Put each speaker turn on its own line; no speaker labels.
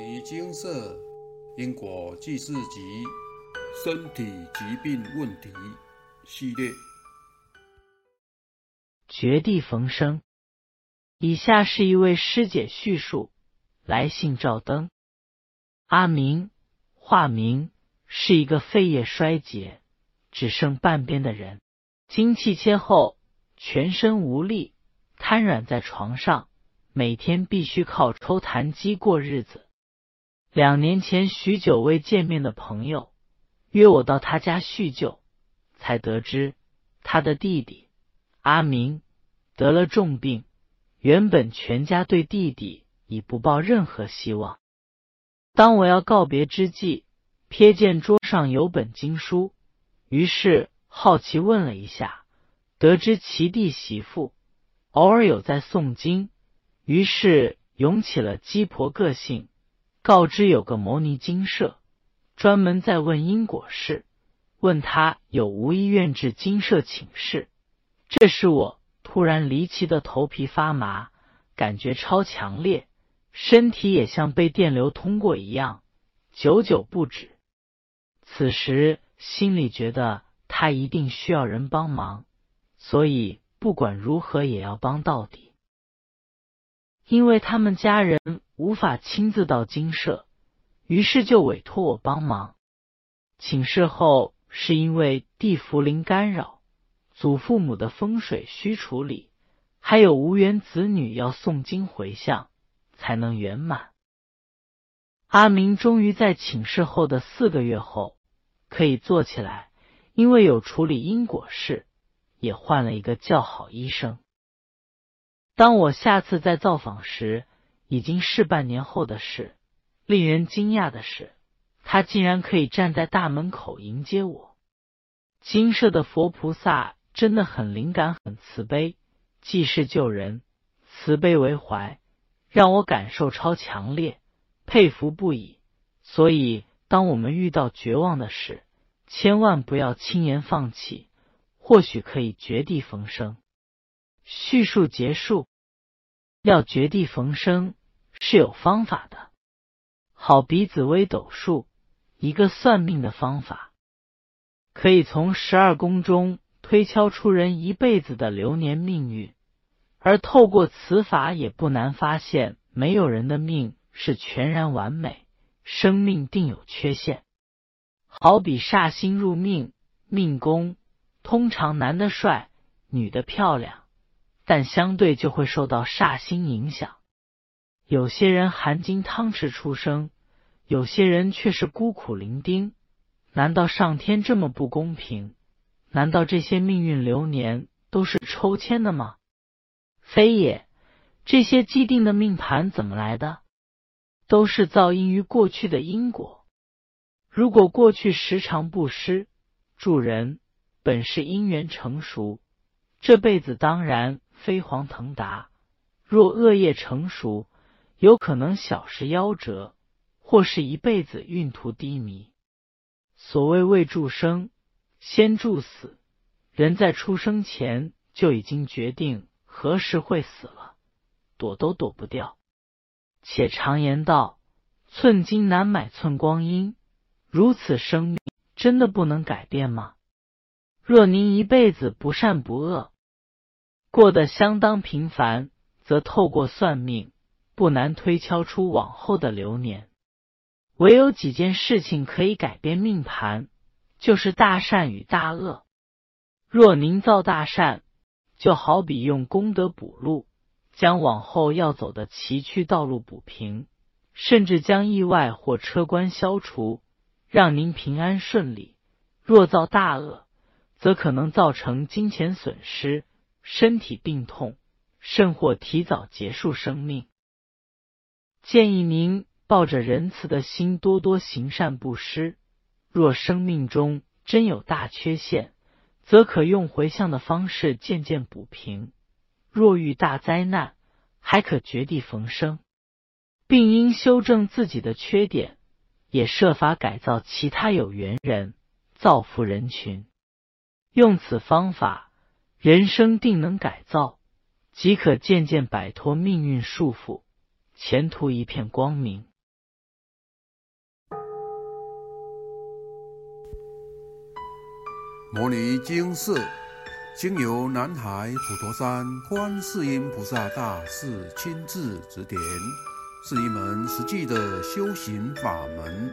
尼精舍因果记事集身体疾病问题系列。
绝地逢生。以下是一位师姐叙述：来信照灯。阿明，化名，是一个肺叶衰竭，只剩半边的人。经气切后，全身无力，瘫软在床上，每天必须靠抽痰机过日子。两年前，许久未见面的朋友约我到他家叙旧，才得知他的弟弟阿明得了重病。原本全家对弟弟已不抱任何希望。当我要告别之际，瞥见桌上有本经书，于是好奇问了一下，得知其弟媳妇偶尔有在诵经，于是涌起了鸡婆个性。告知有个摩尼精舍，专门在问因果事，问他有无意愿至精舍请示。这时我突然离奇的头皮发麻，感觉超强烈，身体也像被电流通过一样，久久不止。此时心里觉得他一定需要人帮忙，所以不管如何也要帮到底，因为他们家人。无法亲自到精舍，于是就委托我帮忙。请示后，是因为地茯苓干扰，祖父母的风水需处理，还有无缘子女要诵经回向，才能圆满。阿明终于在请示后的四个月后可以坐起来，因为有处理因果事，也换了一个较好医生。当我下次再造访时，已经是半年后的事。令人惊讶的是，他竟然可以站在大门口迎接我。金舍的佛菩萨真的很灵感，很慈悲，济世救人，慈悲为怀，让我感受超强烈，佩服不已。所以，当我们遇到绝望的事，千万不要轻言放弃，或许可以绝地逢生。叙述结束，要绝地逢生。是有方法的，好比紫微斗数，一个算命的方法，可以从十二宫中推敲出人一辈子的流年命运。而透过此法，也不难发现，没有人的命是全然完美，生命定有缺陷。好比煞星入命，命宫通常男的帅，女的漂亮，但相对就会受到煞星影响。有些人含金汤匙出生，有些人却是孤苦伶仃。难道上天这么不公平？难道这些命运流年都是抽签的吗？非也，这些既定的命盘怎么来的？都是造因于过去的因果。如果过去时常布施助人，本是因缘成熟，这辈子当然飞黄腾达；若恶业成熟，有可能小时夭折，或是一辈子运途低迷。所谓未助生，先助死。人在出生前就已经决定何时会死了，躲都躲不掉。且常言道：“寸金难买寸光阴。”如此生命，真的不能改变吗？若您一辈子不善不恶，过得相当平凡，则透过算命。不难推敲出往后的流年，唯有几件事情可以改变命盘，就是大善与大恶。若您造大善，就好比用功德补路，将往后要走的崎岖道路补平，甚至将意外或车关消除，让您平安顺利。若造大恶，则可能造成金钱损失、身体病痛，甚或提早结束生命。建议您抱着仁慈的心，多多行善布施。若生命中真有大缺陷，则可用回向的方式渐渐补平。若遇大灾难，还可绝地逢生，并应修正自己的缺点，也设法改造其他有缘人，造福人群。用此方法，人生定能改造即可渐渐摆脱命运束缚前途一片光明
摩尼经寺经由南海普陀山观世音菩萨大士亲自指点是一门实际的修行法门。